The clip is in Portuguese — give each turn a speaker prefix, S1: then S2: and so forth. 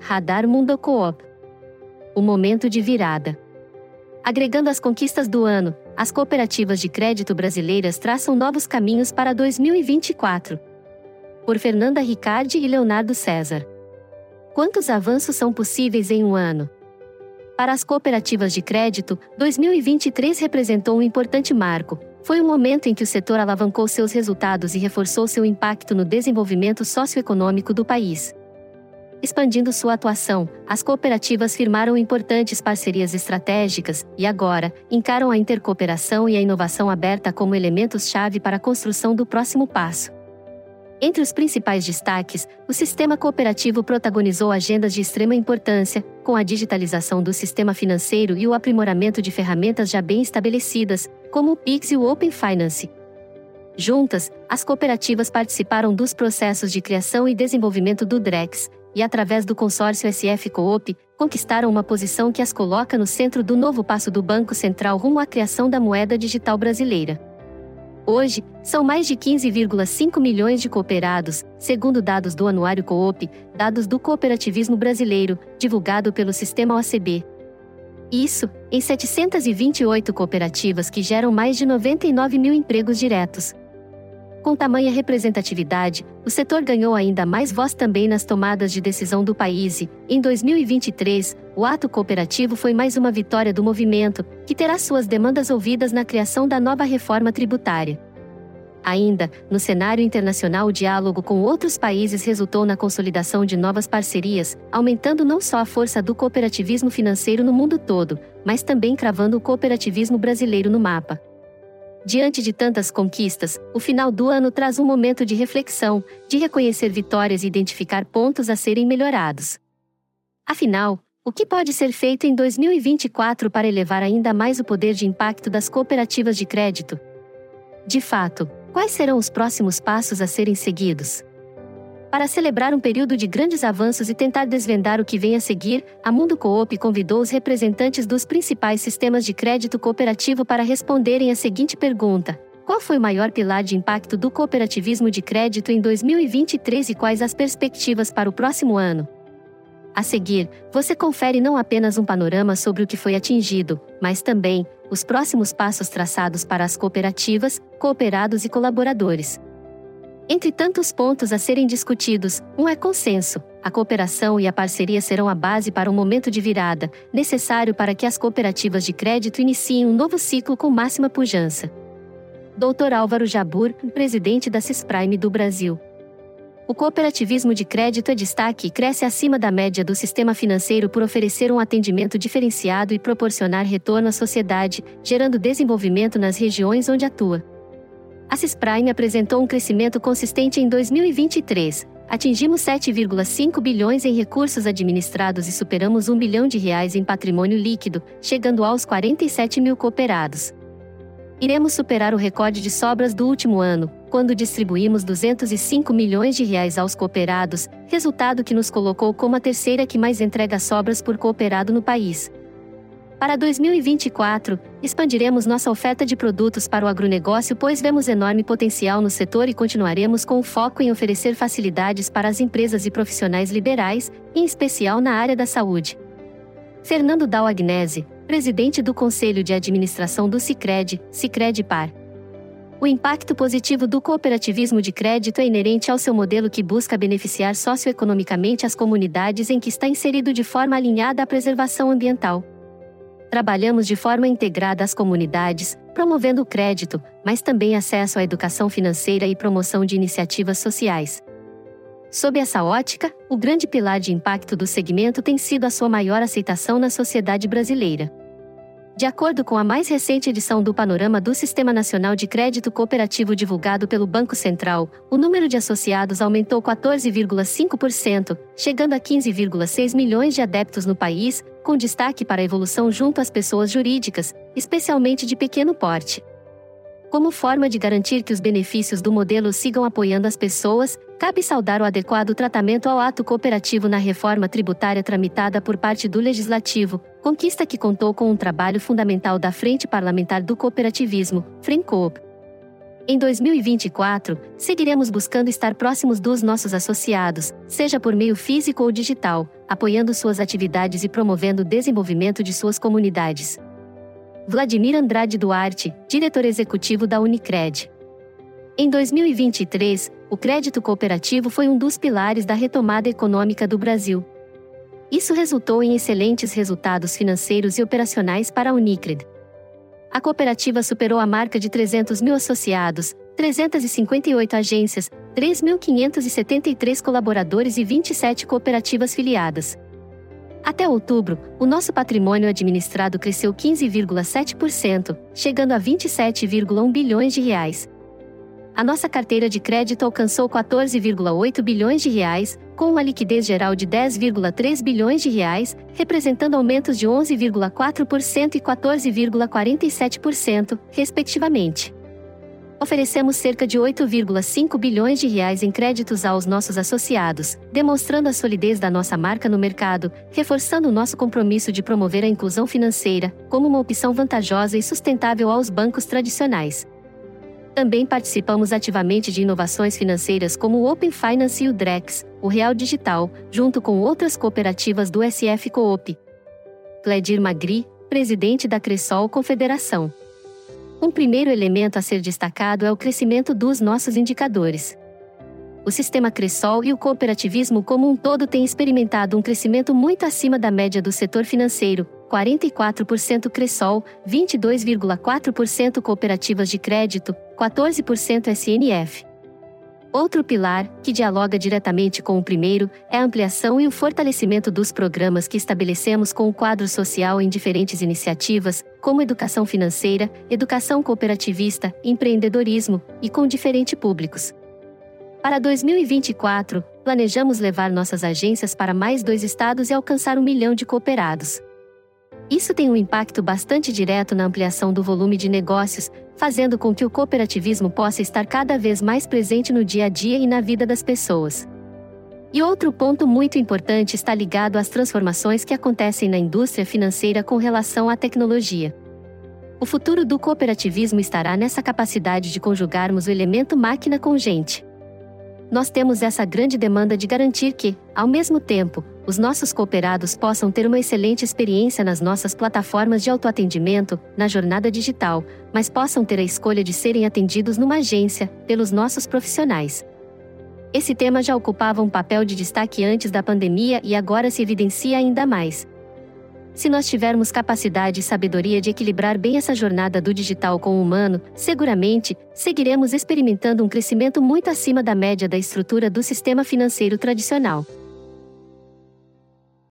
S1: Radar Mundo Coop. O momento de virada. Agregando as conquistas do ano, as cooperativas de crédito brasileiras traçam novos caminhos para 2024. Por Fernanda Ricardi e Leonardo César. Quantos avanços são possíveis em um ano? Para as cooperativas de crédito, 2023 representou um importante marco. Foi um momento em que o setor alavancou seus resultados e reforçou seu impacto no desenvolvimento socioeconômico do país. Expandindo sua atuação, as cooperativas firmaram importantes parcerias estratégicas e agora encaram a intercooperação e a inovação aberta como elementos-chave para a construção do próximo passo. Entre os principais destaques, o sistema cooperativo protagonizou agendas de extrema importância, com a digitalização do sistema financeiro e o aprimoramento de ferramentas já bem estabelecidas, como o Pix e o Open Finance. Juntas, as cooperativas participaram dos processos de criação e desenvolvimento do DREX, e através do consórcio SF Coop, conquistaram uma posição que as coloca no centro do novo passo do Banco Central rumo à criação da moeda digital brasileira. Hoje, são mais de 15,5 milhões de cooperados, segundo dados do Anuário Coop, dados do cooperativismo brasileiro, divulgado pelo sistema OCB. Isso, em 728 cooperativas que geram mais de 99 mil empregos diretos. Com tamanha representatividade, o setor ganhou ainda mais voz também nas tomadas de decisão do país e, em 2023, o ato cooperativo foi mais uma vitória do movimento, que terá suas demandas ouvidas na criação da nova reforma tributária. Ainda, no cenário internacional, o diálogo com outros países resultou na consolidação de novas parcerias, aumentando não só a força do cooperativismo financeiro no mundo todo, mas também cravando o cooperativismo brasileiro no mapa. Diante de tantas conquistas, o final do ano traz um momento de reflexão, de reconhecer vitórias e identificar pontos a serem melhorados. Afinal, o que pode ser feito em 2024 para elevar ainda mais o poder de impacto das cooperativas de crédito? De fato, quais serão os próximos passos a serem seguidos? Para celebrar um período de grandes avanços e tentar desvendar o que vem a seguir, a Mundo Coop convidou os representantes dos principais sistemas de crédito cooperativo para responderem a seguinte pergunta: Qual foi o maior pilar de impacto do cooperativismo de crédito em 2023 e quais as perspectivas para o próximo ano? A seguir, você confere não apenas um panorama sobre o que foi atingido, mas também os próximos passos traçados para as cooperativas, cooperados e colaboradores. Entre tantos pontos a serem discutidos, um é consenso. A cooperação e a parceria serão a base para um momento de virada, necessário para que as cooperativas de crédito iniciem um novo ciclo com máxima pujança. Dr. Álvaro Jabur, presidente da Cisprime do Brasil. O cooperativismo de crédito é destaque e cresce acima da média do sistema financeiro por oferecer um atendimento diferenciado e proporcionar retorno à sociedade, gerando desenvolvimento nas regiões onde atua. A Cisprime apresentou um crescimento consistente em 2023. Atingimos 7,5 bilhões em recursos administrados e superamos 1 bilhão de reais em patrimônio líquido, chegando aos 47 mil cooperados. Iremos superar o recorde de sobras do último ano, quando distribuímos 205 milhões de reais aos cooperados, resultado que nos colocou como a terceira que mais entrega sobras por cooperado no país. Para 2024, expandiremos nossa oferta de produtos para o agronegócio, pois vemos enorme potencial no setor e continuaremos com o foco em oferecer facilidades para as empresas e profissionais liberais, em especial na área da saúde. Fernando Dal Agnese, presidente do Conselho de Administração do Sicredi, Sicredi Par. O impacto positivo do cooperativismo de crédito é inerente ao seu modelo que busca beneficiar socioeconomicamente as comunidades em que está inserido de forma alinhada à preservação ambiental trabalhamos de forma integrada às comunidades, promovendo o crédito, mas também acesso à educação financeira e promoção de iniciativas sociais. Sob essa ótica, o grande pilar de impacto do segmento tem sido a sua maior aceitação na sociedade brasileira. De acordo com a mais recente edição do Panorama do Sistema Nacional de Crédito Cooperativo divulgado pelo Banco Central, o número de associados aumentou 14,5%, chegando a 15,6 milhões de adeptos no país, com destaque para a evolução junto às pessoas jurídicas, especialmente de pequeno porte. Como forma de garantir que os benefícios do modelo sigam apoiando as pessoas, cabe saudar o adequado tratamento ao ato cooperativo na reforma tributária tramitada por parte do Legislativo, conquista que contou com um trabalho fundamental da Frente Parlamentar do Cooperativismo, FRENCOOP. Em 2024, seguiremos buscando estar próximos dos nossos associados, seja por meio físico ou digital, apoiando suas atividades e promovendo o desenvolvimento de suas comunidades. Vladimir Andrade Duarte, diretor executivo da Unicred. Em 2023, o crédito cooperativo foi um dos pilares da retomada econômica do Brasil. Isso resultou em excelentes resultados financeiros e operacionais para a Unicred. A cooperativa superou a marca de 300 mil associados, 358 agências, 3.573 colaboradores e 27 cooperativas filiadas. Até outubro, o nosso patrimônio administrado cresceu 15,7%, chegando a 27,1 bilhões de reais, a nossa carteira de crédito alcançou 14,8 bilhões de reais, com uma liquidez geral de 10,3 bilhões de reais, representando aumentos de 11,4% e 14,47%, respectivamente. Oferecemos cerca de 8,5 bilhões de reais em créditos aos nossos associados, demonstrando a solidez da nossa marca no mercado, reforçando o nosso compromisso de promover a inclusão financeira como uma opção vantajosa e sustentável aos bancos tradicionais. Também participamos ativamente de inovações financeiras como o Open Finance e o Drex, o Real Digital, junto com outras cooperativas do SF Coop. Cledir Magri, presidente da Cressol Confederação. Um primeiro elemento a ser destacado é o crescimento dos nossos indicadores. O sistema Cressol e o cooperativismo como um todo têm experimentado um crescimento muito acima da média do setor financeiro, 44% Cressol, 22,4% cooperativas de crédito, 14% SNF. Outro pilar, que dialoga diretamente com o primeiro, é a ampliação e o fortalecimento dos programas que estabelecemos com o quadro social em diferentes iniciativas, como educação financeira, educação cooperativista, empreendedorismo, e com diferentes públicos. Para 2024, planejamos levar nossas agências para mais dois estados e alcançar um milhão de cooperados. Isso tem um impacto bastante direto na ampliação do volume de negócios, fazendo com que o cooperativismo possa estar cada vez mais presente no dia a dia e na vida das pessoas. E outro ponto muito importante está ligado às transformações que acontecem na indústria financeira com relação à tecnologia. O futuro do cooperativismo estará nessa capacidade de conjugarmos o elemento máquina com gente nós temos essa grande demanda de garantir que, ao mesmo tempo, os nossos cooperados possam ter uma excelente experiência nas nossas plataformas de autoatendimento, na jornada digital, mas possam ter a escolha de serem atendidos numa agência, pelos nossos profissionais. Esse tema já ocupava um papel de destaque antes da pandemia e agora se evidencia ainda mais. Se nós tivermos capacidade e sabedoria de equilibrar bem essa jornada do digital com o humano, seguramente, seguiremos experimentando um crescimento muito acima da média da estrutura do sistema financeiro tradicional.